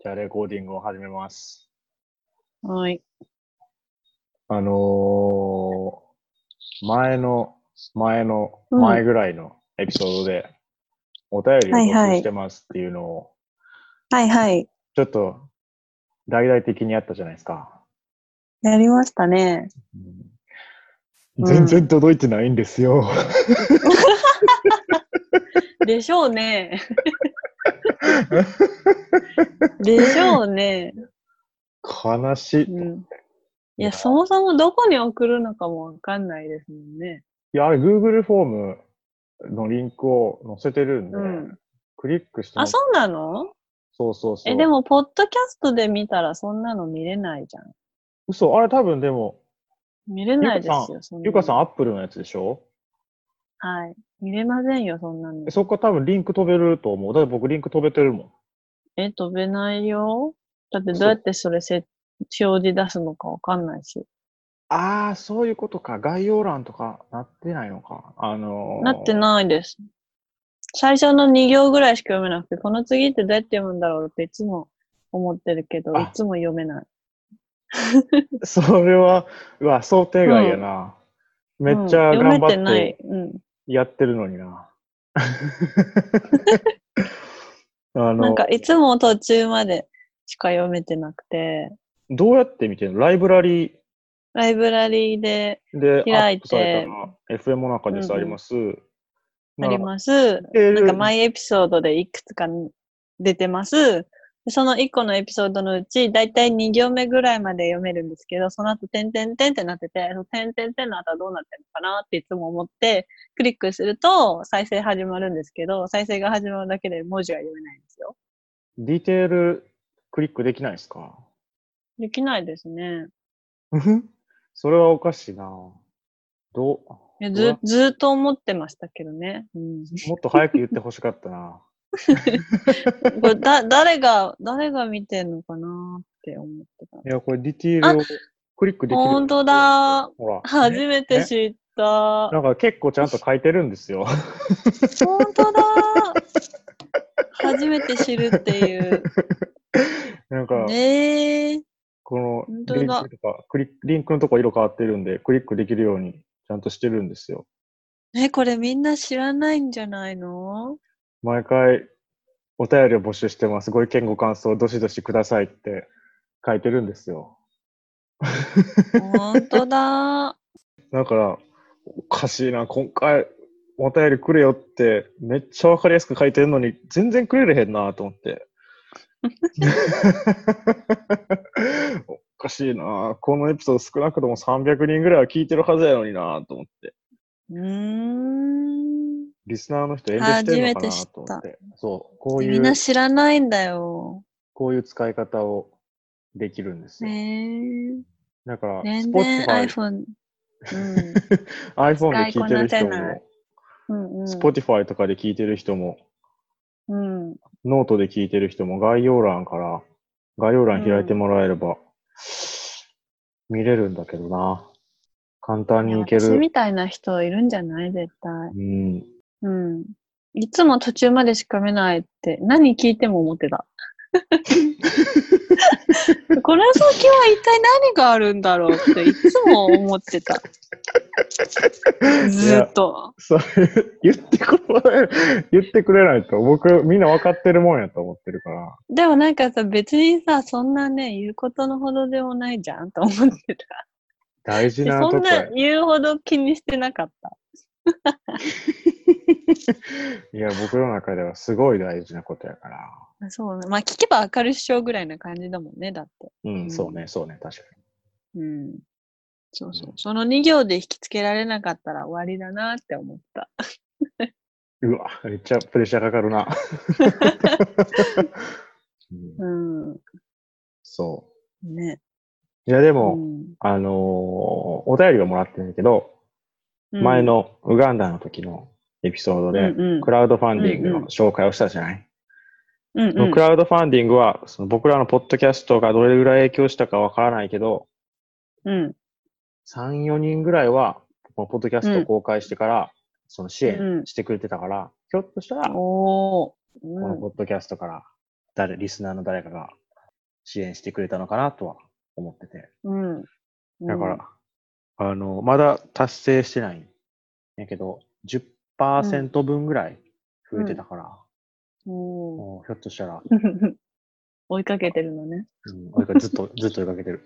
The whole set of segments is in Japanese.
じゃあ、レコーディングを始めます。はい。あのー、前の、前の、うん前ぐらいのエピソードで、お便りを募集してますっていうのを、はいはい。ちょっと、大々的にやったじゃないですか。やりましたね。全然届いてないんですよ。でしょうね。でしょうね。悲しい。いうん。いや、そもそもどこに送るのかもわかんないですもんね。や、あれ、Google フォームのリンクを載せてるんで、うん。クリックしてもあ、そうなの？そうそうそう。え、でも、ポッドキャストで見たらそんなの見れないじゃん。嘘、あれ多分でも、見れないですよ、ゆかさん、アップルのやつでしょ？はい。見れませんよ、そんなのえ。そこから多分リンク飛べると思う。だって僕リンク飛べてるもん。え、飛べないよ。だってどうやってそれせ表示出すのかわかんないし。ああ、そういうことか。概要欄とかなってないのか。あのーなってないです。最初の2行ぐらいしか読めなくて、この次ってどうやって読むんだろうっていつも思ってるけど、あいつも読めない。それは、うわ、想定外やな。めっちゃうん頑張っ読めてないて。うん。やってるのにな。あなんのか、いつも途中までしか読めてなくて、どうやって見てるの？ライブラリライブラリーで開いて FM の中ですあります。あります。なんか、マイエピソードでいくつか出てます。でその1個のエピソードのうち、だいたい2行目ぐらいまで読めるんですけど、その後、点々点ってなってて、その点々点の後はどうなってるのかなっていつも思って、クリックすると再生始まるんですけど、再生が始まるだけで文字が読めないんですよ。ディテールクリックできないですか？できないですね。それはおかしいな。どう？ず、ずーっと思ってましたけどね。うん、もっと早く言ってほしかったな。これだ、誰が、誰が見てんのかなって思ってた。いや、これディテールをクリックできる。ほんとだ。ほら。初ねめて知った。なんか結構ちゃんと書いてるんですよ。本当だ。初めて知るっていう。なんか、ねえ。このリンクとかクリック、リンクのとこ色変わってるんで、クリックできるようにちゃんとしてるんですよ。え、これみんな知らないんじゃないの？毎回お便りを募集してます。ご意見ご感想どしどしくださいって書いてるんですよ。本当だ。だから、おかしいな、今回お便りくれよってめっちゃわかりやすく書いてるのに全然くれれへんなと思って。おかしいな、このエピソード少なくとも300人ぐらいは聞いてるはずやのになと思って。うーん。リスナーの人遠慮してるのかなと思って。そう、こういみんうな知らないんだよ。こういう使い方をできるんですよ。ねえ。だから、全然 iPhone。うん。iPhone で聞いてる人も、うんうん。Spotify とかで聞いてる人も、うん。ノートで聞いてる人も概要欄から、概要欄開いてもらえれば、見れるんだけどな。簡単にいける。私みたいな人いるんじゃない？絶対。うん。うん。いつも途中までしか見ないって、何聞いても思ってた。この先は一体何があるんだろうっていつも思ってた。ずーっと。それ、言ってくれ、言ってくれないと、僕、みんな分かってるもんやと思ってるから。でもなんかさ、別にさ、そんなね、言うことのほどでもないじゃんと思ってた。大事でなとこやそんな。言うほど気にしてなかった。いや、僕の中ではすごい大事なことやから。そうね。まあ聞けばわかるっしょぐらいな感じだもんね、だって。うん、うんそうね、そうね、確かうん。そうそうう。その2行で引きつけられなかったら終わりだなって思った。に。うわ、めっちゃプレッシャーかかるな。うんうん。そね。う。いや、でうも、んあのーお便りはもらってるんだけど、前、のウガンダの時のエピソードで、うんうんクラウドファンディングうんうんの紹介をしたじゃない、うんクラウドファンディングは、その僕らのポッドキャストがどれぐらい影響したかわからないけど、うん。3、4人ぐらいは、このポッドキャストを公開してから、その支うん援してくれてたから、ひょっとしたら、こおー。のポッドキャストから、誰、リスナーの誰かが支援してくれたのかなとは思ってて。うん。だから、あの、まだ達成してないんやけど、10%分ぐらい増えてたから、うん、おひょっとしたら、ー 追いかけてるのね。うん、俺がずっと、ずっと追いかけてる。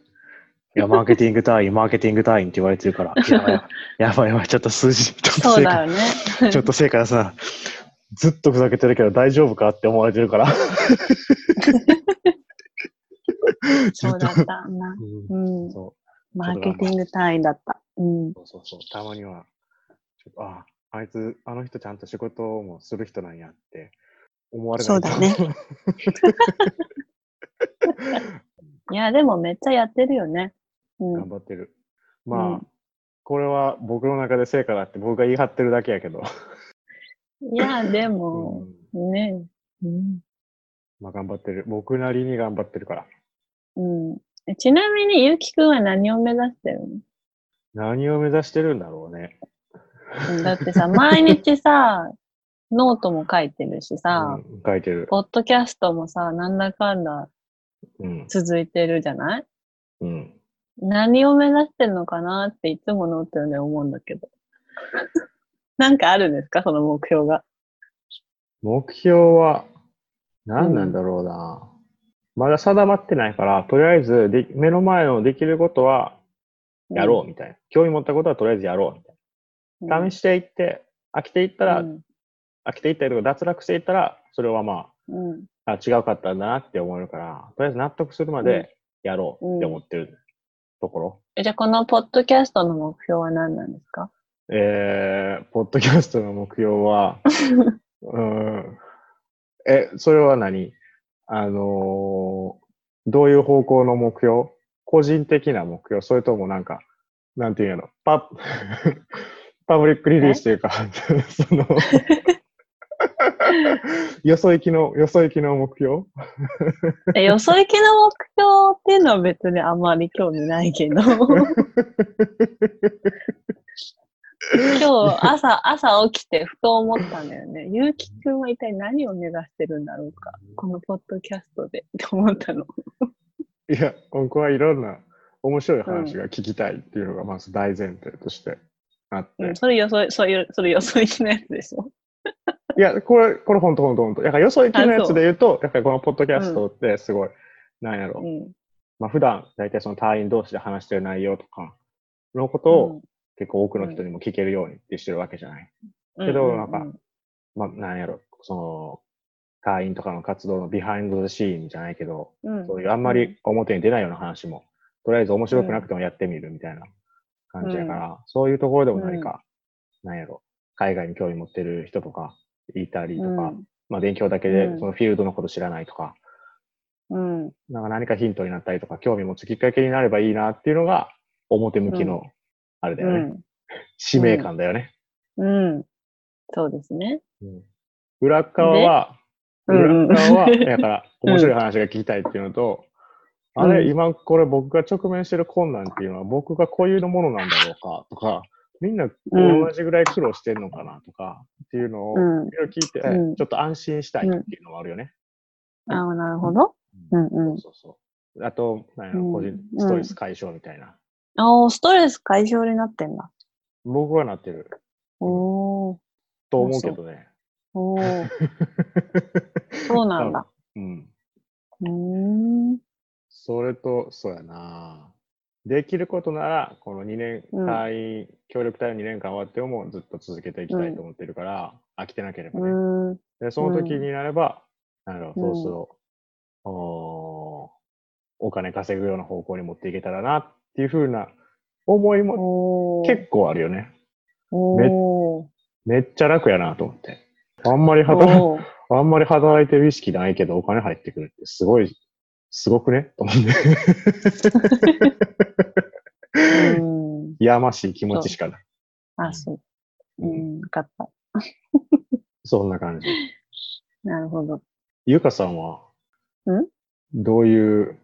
いや、マーケティング隊員、マーケティング隊員って言われてるから、やばいやばい、ちょっと数字、ちょっと成果、ね。ちょっと成果さ、ずっとふざけてるけど大丈夫かって思われてるから。そうだったな。うんうマーケティング単位だった。うん。うそうそうそう。たまには、ちょっと、あ、あいつ、あの人ちゃんと仕事もする人なんやって思われな。そうだね いや、でもめっちゃやってるよね。う頑ん。張ってる。まあ、うんこれは僕の中で成果だって僕が言い張ってるだけやけど。いや、でうも、ん、ね。うん。まあ頑張ってる。僕なりに頑張ってるから。うん。えちなみに、ゆうきくんは何を目指してる何を目指してるんだろうね。の だってさ、毎日さ、ノートも書いてるしさ、うん、書いてる。ポッドキャストもさ、なんだかんだうん。続いてるじゃない？うん。何を目指してるのかなっていつもノートで思うんだけど。なんかあるんですか？その目標が。目標は、何なんだろうな。まだ定まってないから、とりあえずで、目の前のできることはやろうみたいな。興味持ったことはとりあえずやろうみたいな。試していって、飽きていったら、うん。飽きていったりとか脱落していったら、それはまうん。あ、あ違うかったんだなって思えるから、とりあえず納得するまでやろうって思ってるところ。えじゃあ、このポッドキャストの目標は何なんですか？えー、ポッドキャストの目標は、うーん、え、それは何？あのーどういう方向の目標？個人的な目標？それともなんか、なんていうのパ、パブリックリリースというか、その、よそ行きの、よそ行きの目標？え、よそ行きの目標っていうのは別にあんまり興味ないけど。今日朝、朝起きてふと思ったんだよね。ゆうきくんは一体何を目指してるんだろうか。このポッドキャストでって思ったの。いや、僕はいろんな面白い話が聞きたいっていうのがまず大前提としてあって。うん、それよそ、そういう、それよそ行きのやつでしょ？いや、これ、これ本当本当本当。だからよそ行きのやつで言うと、やっぱりこのポッドキャストってすごい、なんやろう。ん。まあ普段、大体その隊員同士で話してる内容とかのことを結構多くの人にも聞けるようにってしてるわけじゃない？うんけどなんかまあなんやろ、その、隊員とかの活動のビハインド・ザ・シーンじゃないけど、うん、そういうあんまり表に出ないような話も、とりあえず面白くなくてもやってみるみたいな感じやから、そういうところでも何か、なんやろ、海外に興味持ってる人とかいたりとか、うんまあ勉強だけでうんそのフィールドのこと知らないとか、うん。なんか何かヒントになったりとか、興味持つきっかけになればいいなっていうのが、表向きの、あれだよね、うん。使命感だよね。うん。そうですね。うん裏側は、裏側は、だから、面白い話が聞きたいっていうのと、うんあれ、今これ僕が直面してる困難っていうのは、僕が固有のものなんだろうかとか、みんな同じぐらい苦労してるのかなとか、っていうのを、うんいろいろ聞いて、うんちょっと安心したいっていうのもあるよね。ああ、なるほど。うんうん。そうそうそう。あと、なんやろ、うん個人、ストレス解消みたいな。ああ、ストレス解消になってんだ。僕はなってるおー。と思うけどね。おー。そうなんだ。うん。うーん。それと、そうやな。できることなら、この2年、うん協力隊の2年間終わってもずっと続けていきたいと思ってるから、飽きてなければうね。で、その時になれば、なんだろう、うんそうそう、おお金稼ぐような方向に持っていけたらなっていうふうな思いも。結構あるよね。おー。めっちゃ楽やなと思って。あんまり働あんまり働いてる意識ないけどお金入ってくるってすごい、すごくねと思って。うん。やましい気持ちしかない。あ、そう。うん、わかった。そんな感じ。なるほど。ゆかさんは、ん？どういう、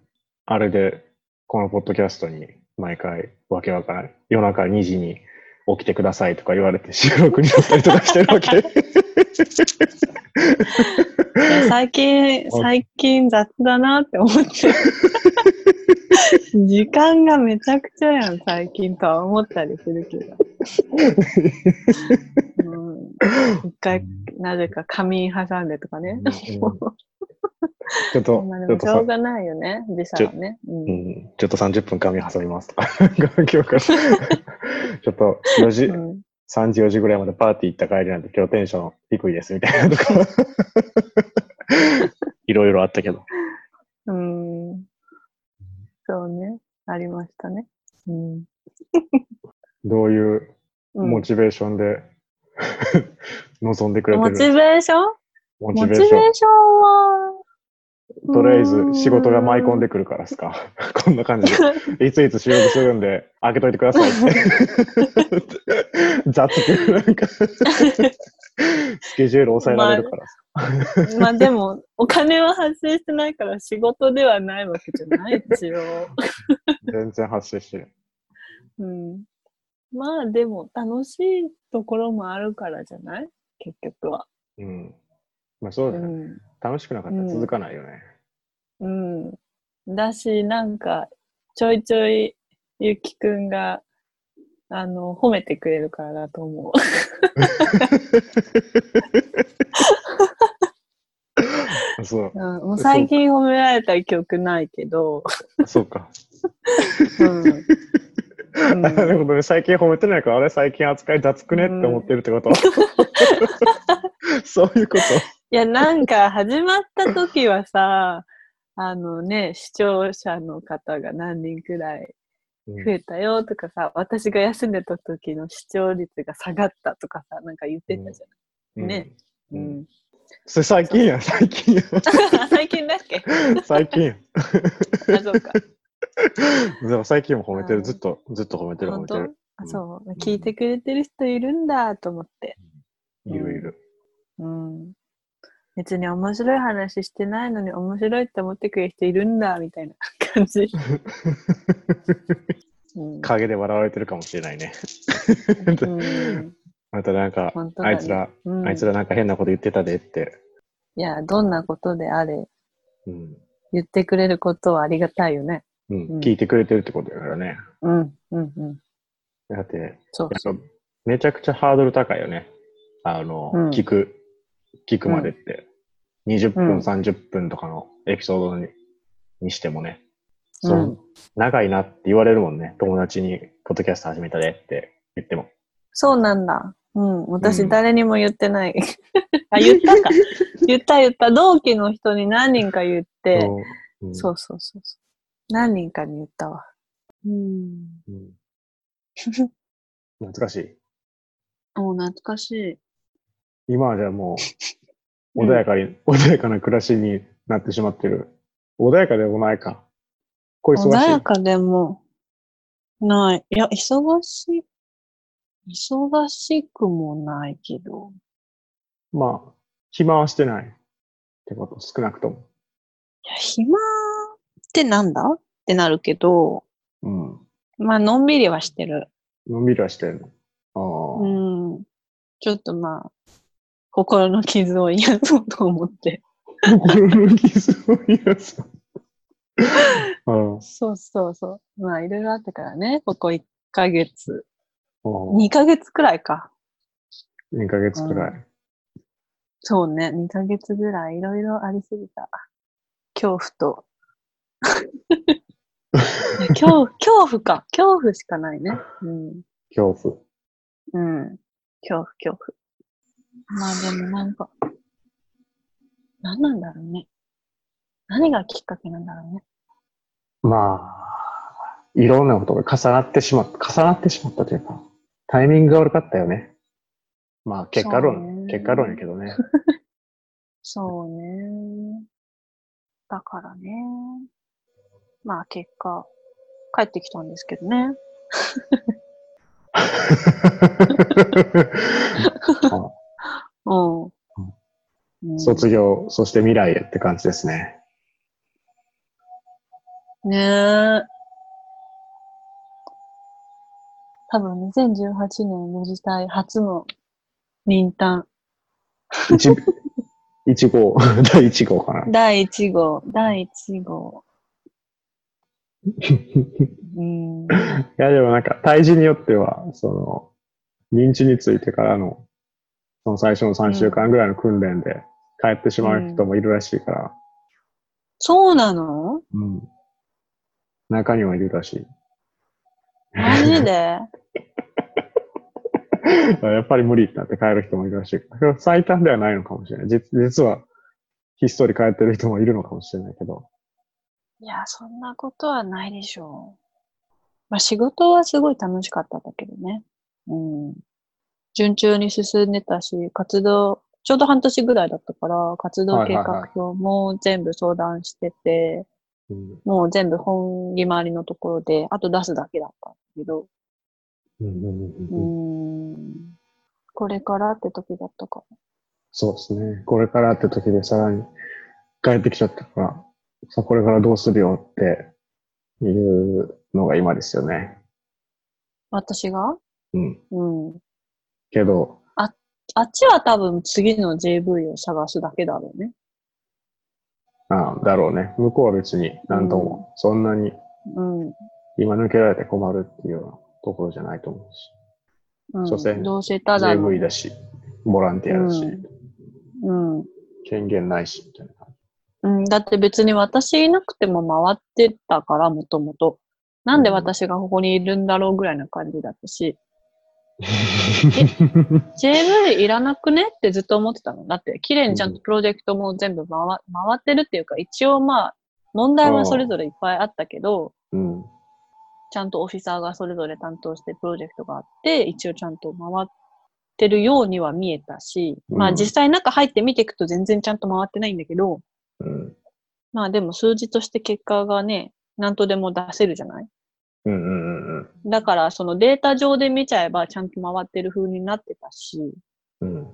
あれで、このポッドキャストに毎回わけわからない。夜中2時に起きてくださいとか言われて収録になったりとかしてるわけ？最近、最近雑だなって思って。時間がめちゃくちゃやん、最近とは思ったりするけど。うん、一回、なぜか仮眠挟んでとかね。ちょっと、しょうがないよね、時差はね。ちょっと30分髪挟みますとか。ちょっと4時、うん3時4時ぐらいまでパーティー行った帰りなんで今日テンション低いですみたいなとか。いろいろあったけど。うん。そうね。ありましたね。うん。どういううんモチベーションで 望んでくれてる？モチベーション？モモチベーションは、とりあえず仕事が舞い込んでくるからっすか。こんな感じで。いついつ仕事するんで、開けといてくださいって。雑く、なんか、スケジュール抑えられるからさ。まあでも、お金は発生してないから仕事ではないわけじゃない一応。全然発生してる。うん。まあでも、楽しいところもあるからじゃない？結局は。うん。まあそううだね。ん。楽しくなかったら続かないよね。うん。だし、なんか、ちょいちょい、ゆきくんが、あの、褒めてくれるからだと思そう。う。うん、もう最近褒められた記憶ないけど、そうか。うん。うんなるほどね。最近褒めてないから、あれ最近扱い雑くねって思ってるってこと、そういうこと？いや、なんか始まった時はさ、あのね、視聴者の方が何人くらいうん増えたよとかさ、私が休んでた時の視聴率が下がったとかさ、なんか言ってたじゃねうんん。うん。それ最近やん、最近やん。最近だっけ？最近。あ、そうか。でも最近も褒めてる。うんずっと、ずっと褒めてる、褒めてる。あそう。聞いてくれてる人いるんだと思って。いるいる。うん。別に面白い話してないのに面白いって思ってくれる人いるんだみたいな感じ。うん陰で笑われてるかもしれないね。うんまたなんか、ねあいつら、うんあいつらなんか変なこと言ってたでって。いや、どんなことであれ、うん。言ってくれることはありがたいよね。うん。うん聞いてくれてるってことだからね。うん、うん、うん。だって、そうめちゃくちゃハードル高いよね。あの、うん聞く、聞くまでって。20分、うん30分とかのエピソードににしてもね。うんそう、長いなって言われるもんね。友達に、ポッドキャスト始めたでって言っても。そうなんだ。うん。私、うん誰にも言ってない。あ、言ったか。言った言った。同期の人に何人か言って、そううんそうそうそうそう。何人かに言ったわ。うん。うん懐かしい。もう懐かしい。今はじゃあもう、うん穏やかに、穏やかな暮らしになってしまってる。穏やかでもないか。これ忙しい。穏やかでもない。いや、忙しい。忙しくもないけど。まあ、暇はしてない。ってこと、少なくとも。いや、暇ってなんだ？ってなるけど、うん。まあ、のんびりはしてる。のんびりはしてるの。ああ、うん。ちょっとまあ、心の傷を癒そうと思って。心の傷を癒す。あ あそうそうそう。まあ、いろいろあったからね、ここ1ヶ月。ああ2ヶ月くらいか。2ヶ月くらい。そうね、2ヶ月ぐらいいろいろありすぎた。恐怖と。恐怖、恐怖か。恐怖しかないね。うん。恐怖。うん。恐怖、恐怖。まあでもなんか、何なんだろうね。何がきっかけなんだろうね。まあ、いろんなことが重なってしまった、重なってしまったというか、タイミングが悪かったよね。まあ、結果論、ね結果論やけどね。そうね。だからね。まあ結果、帰ってきたんですけどね。うん。うん卒業、そして未来へって感じですね。ねえ。多分2018年の時代初の忍単。一一号、第一号かな。第1号、第1号。うん。いや、でもなんか、体重によっては、その、認知についてからの、その最初の3週間ぐらいの訓練で帰ってしまう人もいるらしいから、そうなの？うん。中にはいるらしい。マジで？やっぱり無理ってなって帰る人もいるらしい。最短ではないのかもしれない。実実は、ひっそり帰ってる人もいるのかもしれないけど。いや、そんなことはないでしょう。まあ仕事はすごい楽しかったんだけどね。うん。順調に進んでたし、活動、ちょうど半年ぐらいだったから、活動計画表も全部相談してて、うんもう全部本決まりのところで、あと出すだけだったんだけど、うん。これからって時だったかそうですね。これからって時でさらに帰ってきちゃったから、さあこれからどうするよっていうのが今ですよね。私が？うん。うん。けど、あっちは多分次の JV を探すだけだろうね。ああだろうね。向こうは別になんとも、そんなにうん。今抜けられて困るっていうようなところじゃないと思うし。うん、所詮どうせただの JV だし、ボランティアだし、うん。権限ないし、みたいな。うん、だって別に私いなくても回ってたから、もともと。なんで私がここにいるんだろうぐらいな感じだったし、JV いらなくね？ってずっと思ってたの。だって、綺麗にちゃんとプロジェクトも全部回回ってるっていうか、一応まあ、問題はそれぞれいっぱいあったけど、うん。ちゃんとオフィサーがそれぞれ担当してプロジェクトがあって、一応ちゃんと回ってるようには見えたし、まあうん実際中入って見ていくと全然ちゃんと回ってないんだけど、うん。まあでも数字として結果がね、何とでも出せるじゃない？うんうんうんうん。だからそのデータ上で見ちゃえばちゃんと回ってる風になってたし、うん。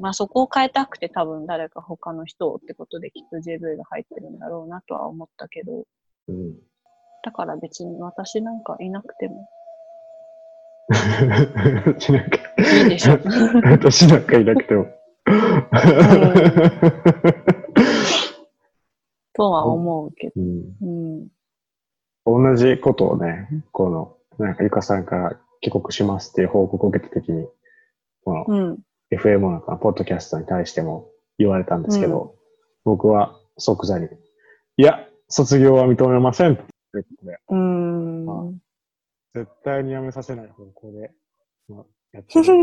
まあそこを変えたくて多分誰か他の人をってことできっと JV が入ってるんだろうなとは思ったけど、うん。だから別に私なんかいなくても私なんか、いいでしょ。私なんかいなくても。とは思うけど。うんうん。同じことをね、この、なんかゆかさんから帰国しますっていう報告を受けたときに、このうん。FM の中のポッドキャストに対しても言われたんですけど、僕は即座に、いや、卒業は認めませんっていうことで、うーん。絶対にやめさせない方向で、まあ、やってる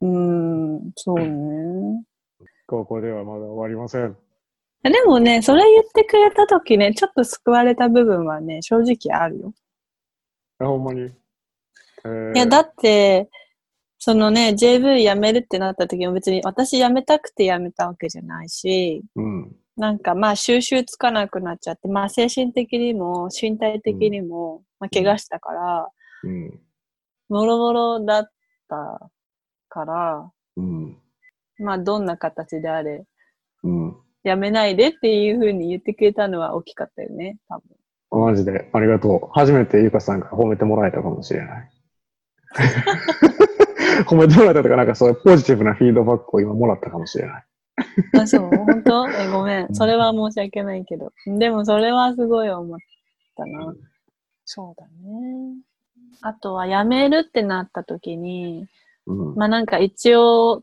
うーん、そうね。高校ではまだ終わりません。でもね、それ言ってくれたときね、ちょっと救われた部分はね、正直あるよ。あほんまに。えーいや、だって、そのね、JV 辞めるってなった時も別に私辞めたくて辞めたわけじゃないし、うん。なんかまあ収集つかなくなっちゃって、まあ精神的にも身体的にも、まあ怪我したから、うん。もろもろだったから、うん。まあどんな形であれ、うん。辞めないでっていうふうに言ってくれたのは大きかったよね、多分。マジでありがとう。初めてゆかさんから褒めてもらえたかもしれない。褒めてもらえたとか、なんかそういうポジティブなフィードバックを今もらったかもしれない。あ、そう、本当？え、ごめ。うんんそれは申し訳ないけど。でもそれはすごい思ったな。そうだね。あとは辞めるってなった時に、うん。まあなんか一応、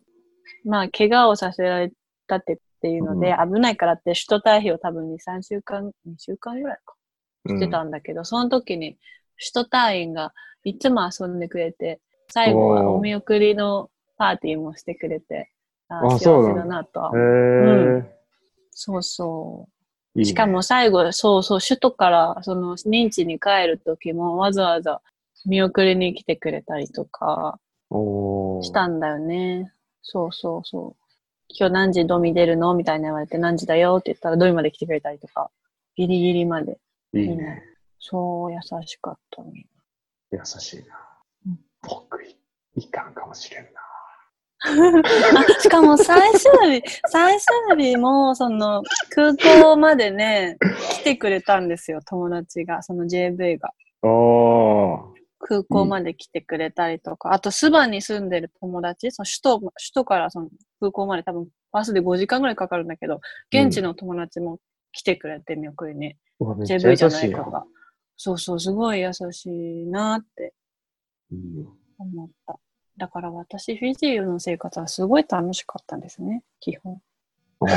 まあ怪我をさせられたってっていうので、危ないからって首都退避を多分2、3週間、2週間ぐらいか。してたんだけど、その時に首都隊員がいつも遊んでくれて、最後はお見送りのパーティーもしてくれて、ああ幸せだなとはへ思う。えそうそう。いいねしかも最後、そうそう、首都からその認知に帰る時もわざわざ見送りに来てくれたりとかしたんだよね。そうそうそう。今日何時ドミ出るの？みたいな言われて何時だよ？って言ったらドミまで来てくれたりとか、ギリギリまで。いいね。そう、優しかったね。優しいなうん。僕い、いかんかもしれんな。あしかも最終日、最終日も、その、空港までね、来てくれたんですよ、友達が、その JV が。おー、空港まで来てくれたりとか、あとスバに住んでる友達、その首都、首都からその空港まで多分バスで5時間ぐらいかかるんだけど、現地の友達も来てくれて見送りに。う JV じゃなしいな。い子が。そうそう、すごい優しいなってうん思った。だから私、フィジーの生活はすごい楽しかったんですね、基本。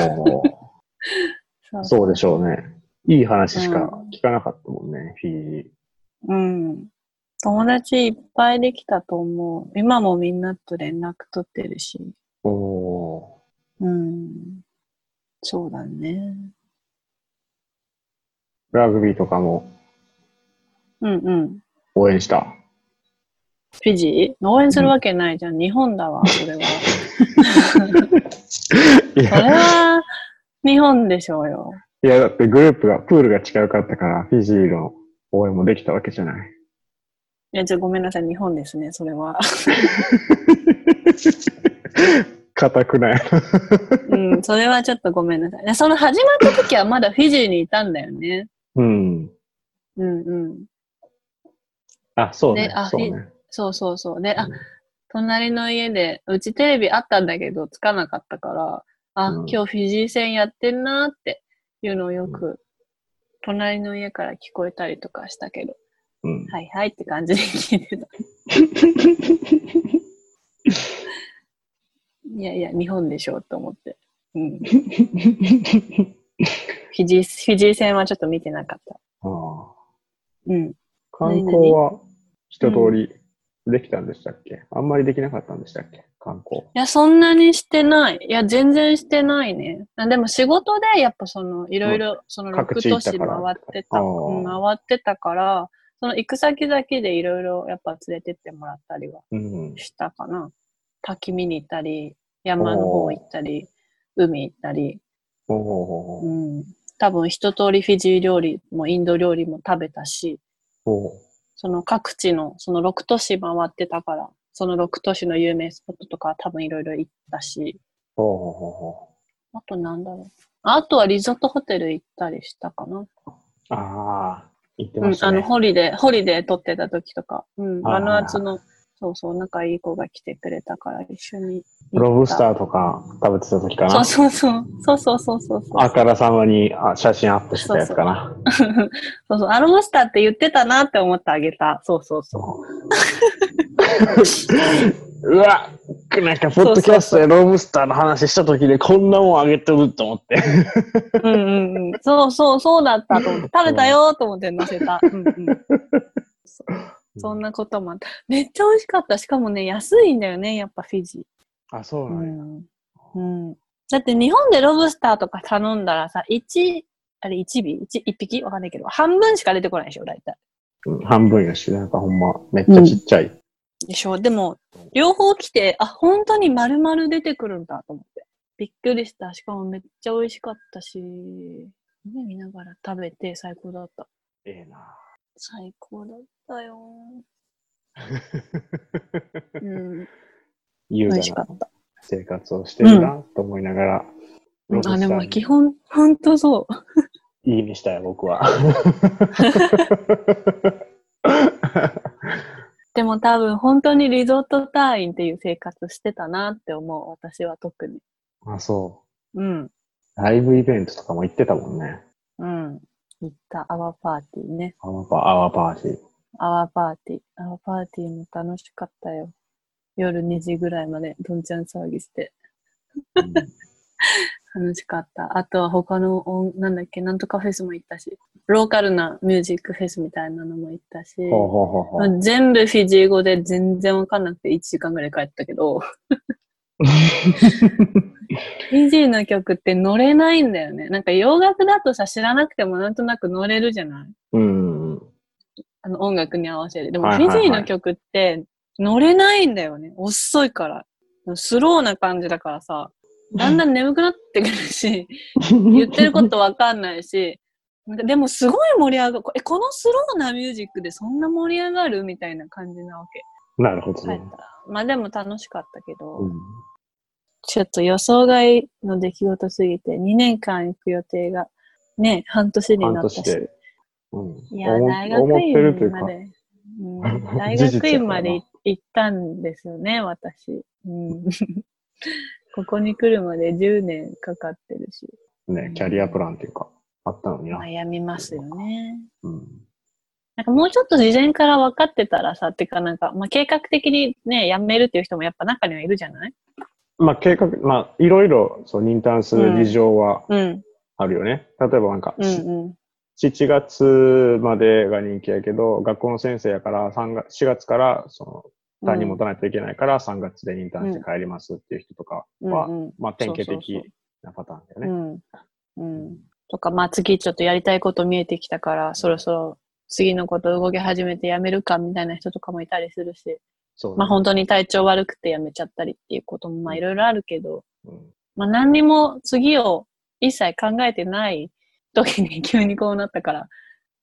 そうそうでしょうね。いい話しか聞かなかったもんね、フィジうん。友達いっぱいできたと思う。今もみんなと連絡取ってるし。ー。おうん。そうだね。ーラグビーとかもうんうん。応援した。フィジー？応援するわけないじゃん。日本だわ、それは。いそれや、は、日本でしょうよ。いやだってグループが、プールが近かったから、フィジーの応援もできたわけじゃない。いや、ちょっとごめんなさい。日本ですね、それは。硬くない。うん、それはちょっとごめんなさい。でその始まった時はまだフィジーにいたんだよね。うん。うんうん。あ、そうねであ。そうね。そうそうそう。で、あうん、隣の家で、うちテレビあったんだけど、つかなかったから、あ、うん今日フィジー戦やってんなっていうのをよく、隣の家から聞こえたりとかしたけど、うん。はいはいって感じで聞いてた。いやいや、日本でしょと思って。うん。フィジー、フィジー戦はちょっと見てなかった。ああうん。観光は一通りできたんでしたっけ、あんまりできなかったんでしたっけ？観光。いや、そんなにしてない。いや、全然してないね。あでも仕事で、やっぱその、いろいろ、その6各地行都市回ってた、回ってたから、その行く先々でいろいろやっぱ連れてってもらったりはうん。したかな。滝見に行ったり、山の方行ったり、海行ったり、うん。多分一通りフィジー料理もインド料理も食べたし、おその各地の、その6都市回ってたから、その6都市の有名スポットとか多分いろいろ行ったし、あとなんだろう。あとはリゾートホテル行ったりしたかな。ああ、言ってうんました、ね。あの、ホリデー、ホリデー取ってた時とか、うん、はいはいはいバヌアツの、そうそう、仲いい子が来てくれたから一緒に。ロブスターとか食べてた時かな。そうそうそう。そうそうそうそうそう。あからさまにあ写真アップしてたやつかな。そうそう。アロブスターって言ってたなって思ってあげた。そうそうそう。うわなんか、ポッドキャストでロブスターの話した時でこんなもんあげてると思って。うんうんうん。そうそう、そうだったと思って。食べたよと思って載せた。うんうん。そんなこともあった。めっちゃ美味しかった。しかもね、安いんだよね、やっぱフィジー。あ、そううなんや。ん。うん。だって日本でロブスターとか頼んだらさ、1、あれ1尾 ?1 一匹？わかんないけど、半分しか出てこないでしょ、大体。うん半分やし、なんかほんま、めっちゃちっちゃい。でしょでも、両方来て、あ、本当に丸々出てくるんだと思って。びっくりした。しかもめっちゃ美味しかったし、夢見ながら食べて最高だった。ええな最高だったよ。うん。優雅な。生活をしてるなと思いながら、ロブスタあ、でも基本、ほんとそう。いいにしたよ、僕は。でも多分本当にリゾート隊員っていう生活してたなって思う。私は特に。あ、そうん。う。ライブイベントとかも行ってたもんね。うん。行った。アワーパーティーね。アワパアワーパーティー。アワーパーティー。アワーパーティーも楽しかったよ。夜2時ぐらいまでどんちゃん騒ぎして。うん 楽しかった。あとは他の音、なんだっけ、なんとかフェスも行ったし。ローカルなミュージックフェスみたいなのも行ったし。ほうほうほうほう。全部フィジー語で全然わかんなくて1時間ぐらい帰ったけど、フィジーの曲って乗れないんだよね。なんか洋楽だとさ、知らなくてもなんとなく乗れるじゃない？うんうん。あの音楽に合わせて。でもフィジーの曲って乗れないんだよね。遅いから。スローな感じだからさ、だんだん眠くなってくるし、言ってることわかんないし、なんかでもすごい盛り上がる。え、このスローなミュージックでそんな盛り上がるみたいな感じなわけ。なるほどね。まあでも楽しかったけど、うんちょっと予想外の出来事すぎて、2年間行く予定がね、半年になったし。うん。いや、思大学院ま、で。うん、大学院まで行ったんですよね、私。うん、ここに来るまで10年かかってるし。ね、キャリアプランっていうか、あったのにな。悩みますよね。うん。なんかもうちょっと事前から分かってたらさ、ってかなんか、まあ、計画的にね、辞めるっていう人もやっぱ中にはいるじゃない？まあ、計画、まあ、いろいろ、そう、認タする事情はうん、あるよね。例えばなんか、うん、うん。7月までが人気やけど、学校の先生やから、3月、4月から、その、担任持たないといけないから、3月でインターンして帰りますっていう人とかは、うんうんまあ、典型的なパターンだよね。うん。うん。とか、まあ次ちょっとやりたいこと見えてきたから、そろそろ次のこと動き始めてやめるかみたいな人とかもいたりするし、そう、まあ本当に体調悪くてやめちゃったりっていうこともまあいろいろあるけど、うんまあ何にも次を一切考えてない時に急にこうなったから、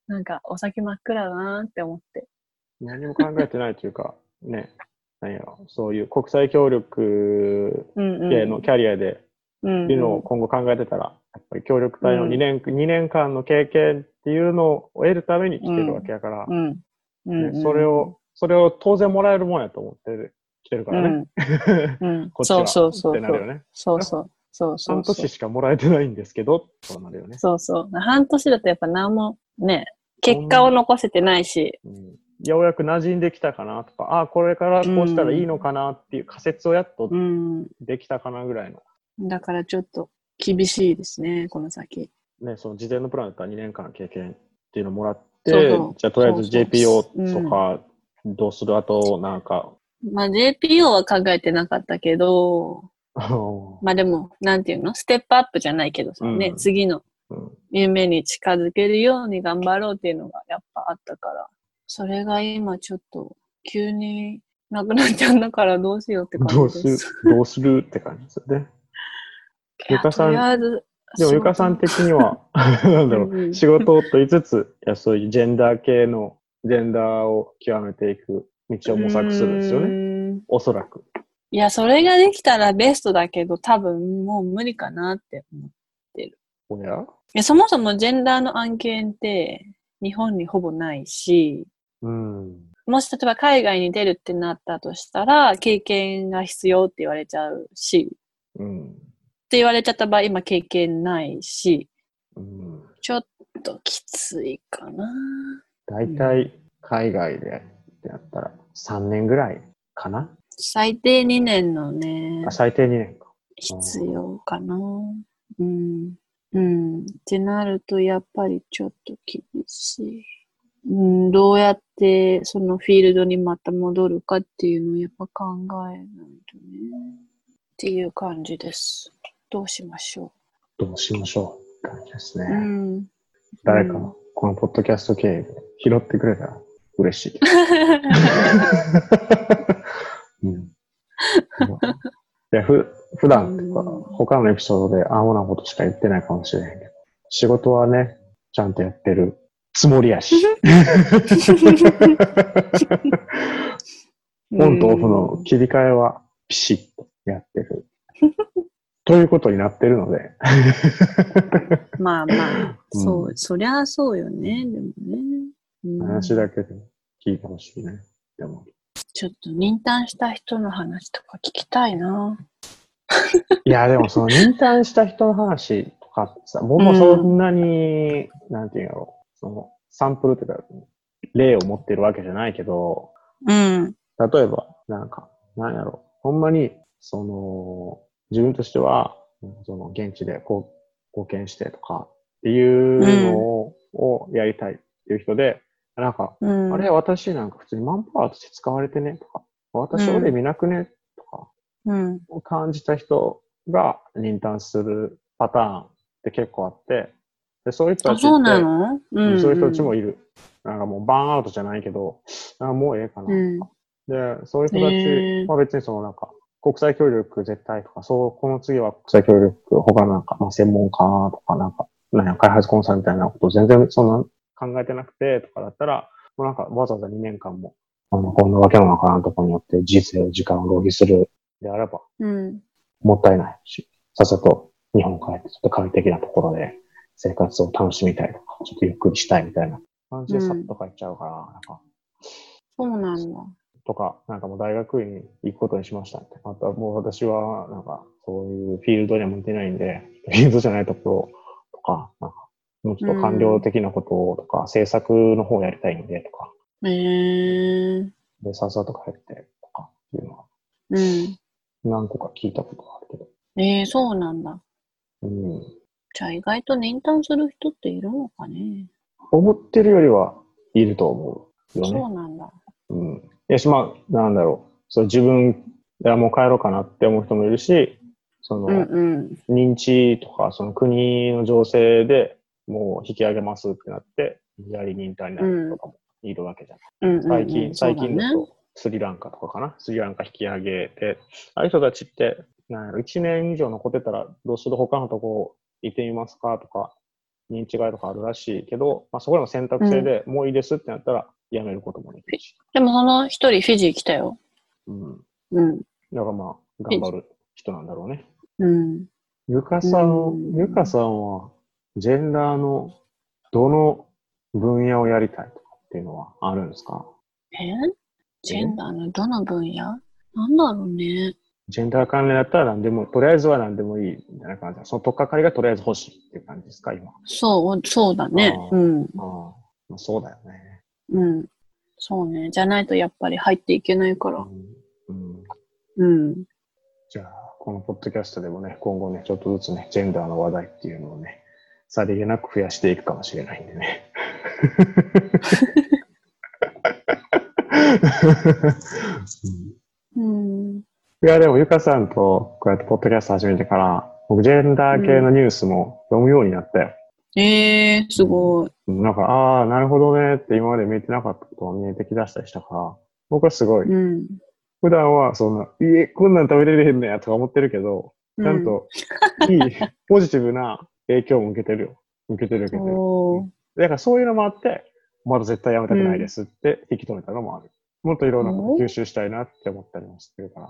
なんかお先真っ暗だなって思って。何も考えてないというか、ね、何やろ、そういう国際協力。系のキャリアで、うんっていうのを今後考えてたら、やっぱり協力隊のうん2年、間の経験っていうのを得るために来てるわけやから、うん。うん。それを、それを当然もらえるもんやと思って来てるからね。こっちはそうそうそうそう。ってなるよね。そうそう。そうそう半。年しかもらえてないんですけど、そうなるよね。そうそう。半年だとやっぱ何もね、結果を残せてないし、うんようやく馴染んできたかなとか、ああ、これからこうしたらいいのかなっていう仮説をやっとうん。できたかなぐらいの。だからちょっと厳しいですね、この先。ね、その事前のプランだったら2年間経験っていうのをもらって、そうじゃあとりあえず JPO とかどうする、あとなんか、まあ JPO は考えてなかったけど、まあでも、なんていうの？ステップアップじゃないけどさ、ね、うん。次のうん。夢に近づけるように頑張ろうっていうのがやっぱあったから、それが今ちょっと急になくなっちゃうんだからどうしようって感じどうですどうするって感じですよね。ゆかさんでもゆかさん的には、なんだろう、仕事と言いつつ、いやそういうジェンダー系の、ジェンダーを極めていく道を模索するんですよね。ね。おそらく。いや、それができたらベストだけど、多分もう無理かなって思う。おや？いや、そもそもジェンダーの案件って日本にほぼないし、うん。もし例えば海外に出るってなったとしたら、経験が必要って言われちゃうし、っうん。て言われちゃった場合、今経験ないし、うん。ちょっときついかな。大体、海外でやったら3年ぐらいかな、最低2年のねあ、、最低2年か。必要かな。うん。うん。ってなると、やっぱりちょっと厳しい。うん、どうやってそのフィールドにまた戻るかっていうのをやっぱ考えないとね。っていう感じです。どうしましょどうしましょう感じですね。う。うん。誰かうん、このポッドキャスト経由で拾ってくれたら嬉しい。うん、いやふ普段とか、うん他のエピソードでアホなことしか言ってないかもしれへんけど、仕事はね、ちゃんとやってるつもりやし。オンとオフの切り替えはピシッとやってる。ということになってるので、まあまあ、うんそう、そりゃそうよね、でもね。うん話だけでも聞いてほしいね。でもちょっと認タした人の話とか聞きたいな。いや、でもその、認タした人の話とかってさ、僕もそんなに、なんていうんやろう、その、サンプルっていうか、例を持ってるわけじゃないけど、うん。例えば、なんか、なんやろう、ほんまに、その、自分としては、その、現地でこう、貢献してとか、っていうのを,、をやりたいっていう人で、なんか、うん。あれ、私なんか普通にマンパワーとして使われてねとか、私俺見なくねとか、うん。を感じた人が認タするパターンって結構あって、でそういう人たあ、ちって、そうなの？ううんん。そういう人たちもいる。なんかもうバーンアウトじゃないけど、あもうええかな。うん。で、そういう人たへちーは別にそのなんか、国際協力絶対とか、そう、この次は国際協力、他なんか、まあ、専門家とかなんか、なんや開発コンサルみたいなこと全然そんな考えてなくてとかだったら、もうなんかわざわざ2年間も、あの、こんなわけのわからんところによって人生、時間を浪費するであれば、うん。もったいないし、さっさと日本帰ってちょっと快適なところで生活を楽しみたいとか、ちょっとゆっくりしたいみたいな感じでさっと帰っちゃうから、なんか、そうなんだ。とか、なんかもう大学院に行くことにしましたって。またもう私は、なんかそういうフィールドには向いてないんで、フィールドじゃないところとか、なんかもうちょっと官僚的なこととか、政策の方をやりたいんでとか、へえー。で、さっさとか入ってとかいうのはうん。何個か聞いたことがあるけど。えー、そうなんだ。うん。じゃあ意外とインターンする人っているのかね。思ってるよりはいると思うよね。そうなんだ。うん。いやし、まあ、なんだろう。そう、自分、いや、もう帰ろうかなって思う人もいるし、その、うんうん。認知とか、その国の情勢でもう引き上げますってなって、やりにインターになる人とかもいるわけじゃん。うんうんうん最近、最近だと、スリランカとかかな？スリランカ引き上げて、ああいう人たちって、なんやろ、1年以上残ってたら、どうする？他のとこ行ってみますかとか、認知外とかあるらしいけど、まあ、そこでも選択制で、もういいですってなったら、辞めることもできるし。でもその一人フィジー来たよ。うん。うん。だからまあ、頑張る人なんだろうね。うん。ゆかさん、うんゆかさんは、ジェンダーのどの分野をやりたいとかっていうのはあるんですか？え？ジェンダーのどの分野？なんだろうね。ジェンダー関連だったら何でも、とりあえずは何でもいいみたいな感じその取っかかりがとりあえず欲しいっていう感じですか、今。あそう、そうだね。うん。あ、まあ、そうだよね。うん。そうね。じゃないとやっぱり入っていけないから。うんうん、うん。じゃあ、このポッドキャストでもね、今後ね、ちょっとずつね、ジェンダーの話題っていうのをね、さりげなく増やしていくかもしれないんでね。う ん うん。いや、でも、ゆかさんとこうやってポッドキャスト始めてから、僕、ジェンダー系のニュースも読むようになったよ。えー、すごい。なんか、ああ、なるほどねって今まで見えてなかったことが見えてきだしたりしたから、僕はすごい、うん。普段はそんな、いえ、こんなん食べれれへんねやとか思ってるけど、ちゃんと、いい、ポジティブな影響も受けてるよ。受けてる受うん、けてる。だからそういうのもあって、まだ絶対やめたくないですって引き止めたのもある。もっといろんなこと吸収したいなって思ったりもしてるから。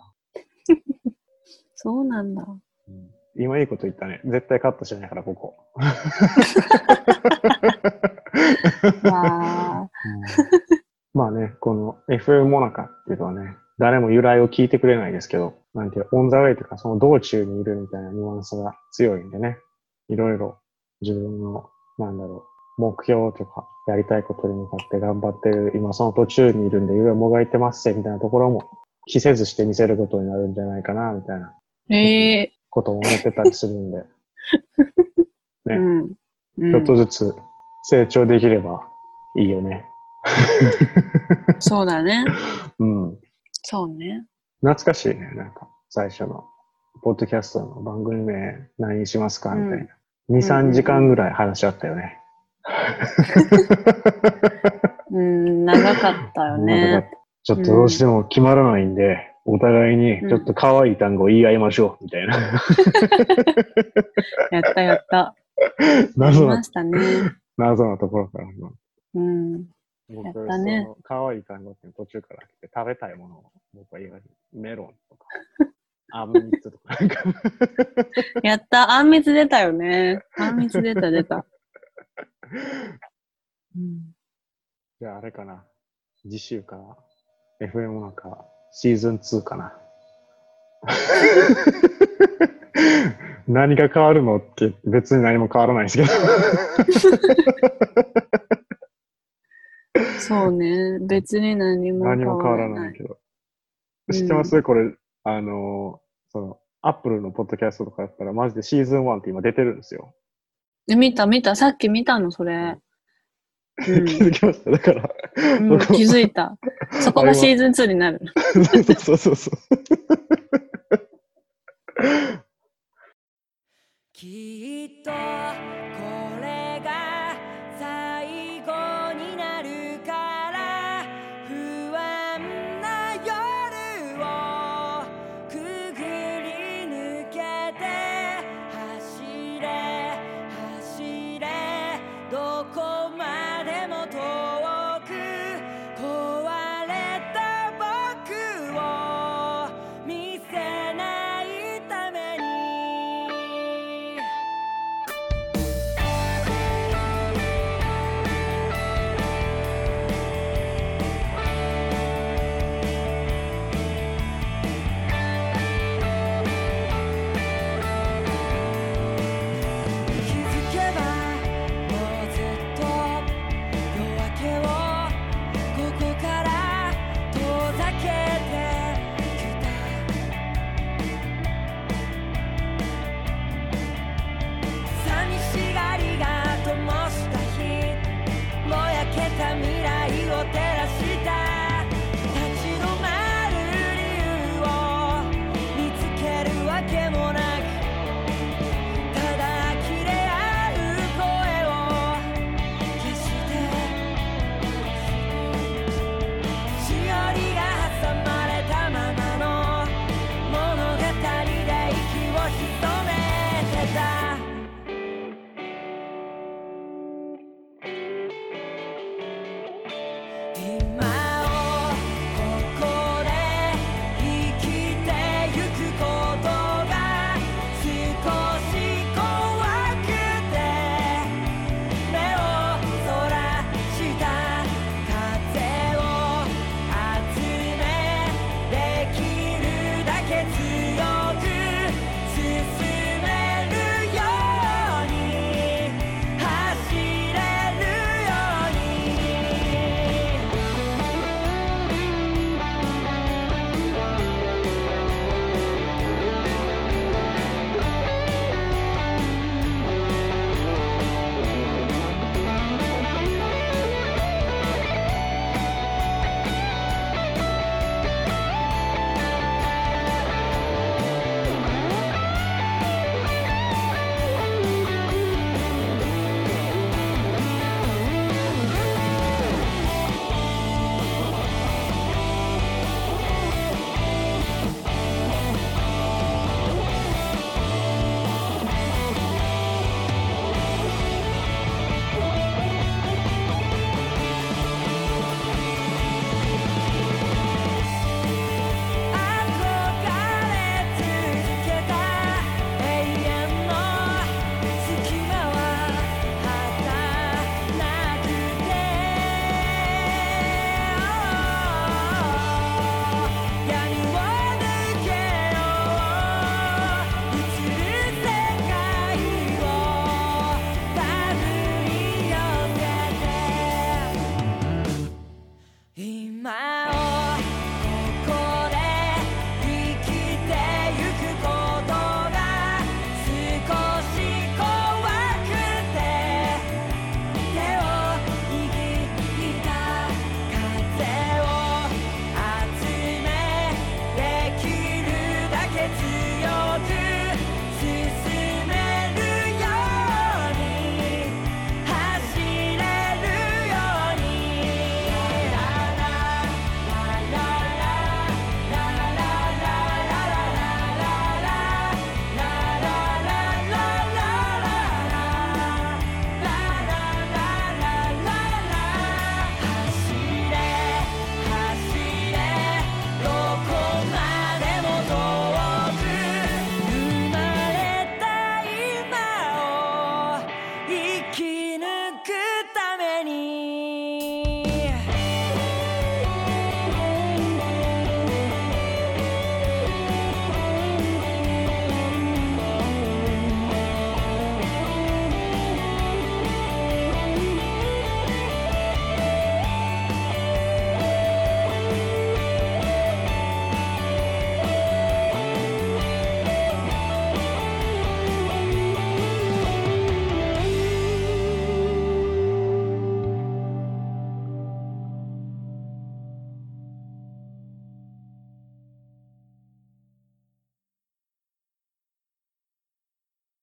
そうなんだ。うん今いいこと言ったね。絶対カットしないから、ここ。わまあね、この FM モナカっていうのはね、誰も由来を聞いてくれないですけど、なんていう、オンザウェイというか、その道中にいるみたいなニュアンスが強いんでね、いろいろ自分の、なんだろう、目標とか、やりたいことに向かって頑張ってる、今その途中にいるんで、いろいろもがいてますみたいなところも、着せずして見せることになるんじゃないかな、みたいなーえことも思ってたりするんで、ー、ねうん。うんちょっとずつ成長できればいいよね。そうだね。うん。そうね。懐かしいね、なんか、最初の、ポッドキャストの番組名何にしますかみたいな。2、3時間ぐらい話し合ったよね。うん、長かったよ長かっね。たちょっとどうしても決まらないんで、お互いにちょっと可愛い単語を言い合いましょう、みたいな。やったやった。謎なま、したね。謎なところから。うん。僕やったね可愛い単語って途中から来て、食べたいものを僕は言われる。メロンとか、あんみつとか やった。あんみつ出たよね。あんみつ出た出た。うん、じゃああれかな。次週から FM なんかシーズン2かな。何が変わるのって別に何も変わらないですけど。そうね。別に何も何変も変わらわらない。ないけど。うん知ってます？これ、あの、その、アップルのポッドキャストとかだったらマジでシーズン1って今出てるんですよ。え見た見た。さっき見たの、それ。気づきました。だから、うん、うん、気づいた。そこがシーズン2になる。そうそうそう。きっと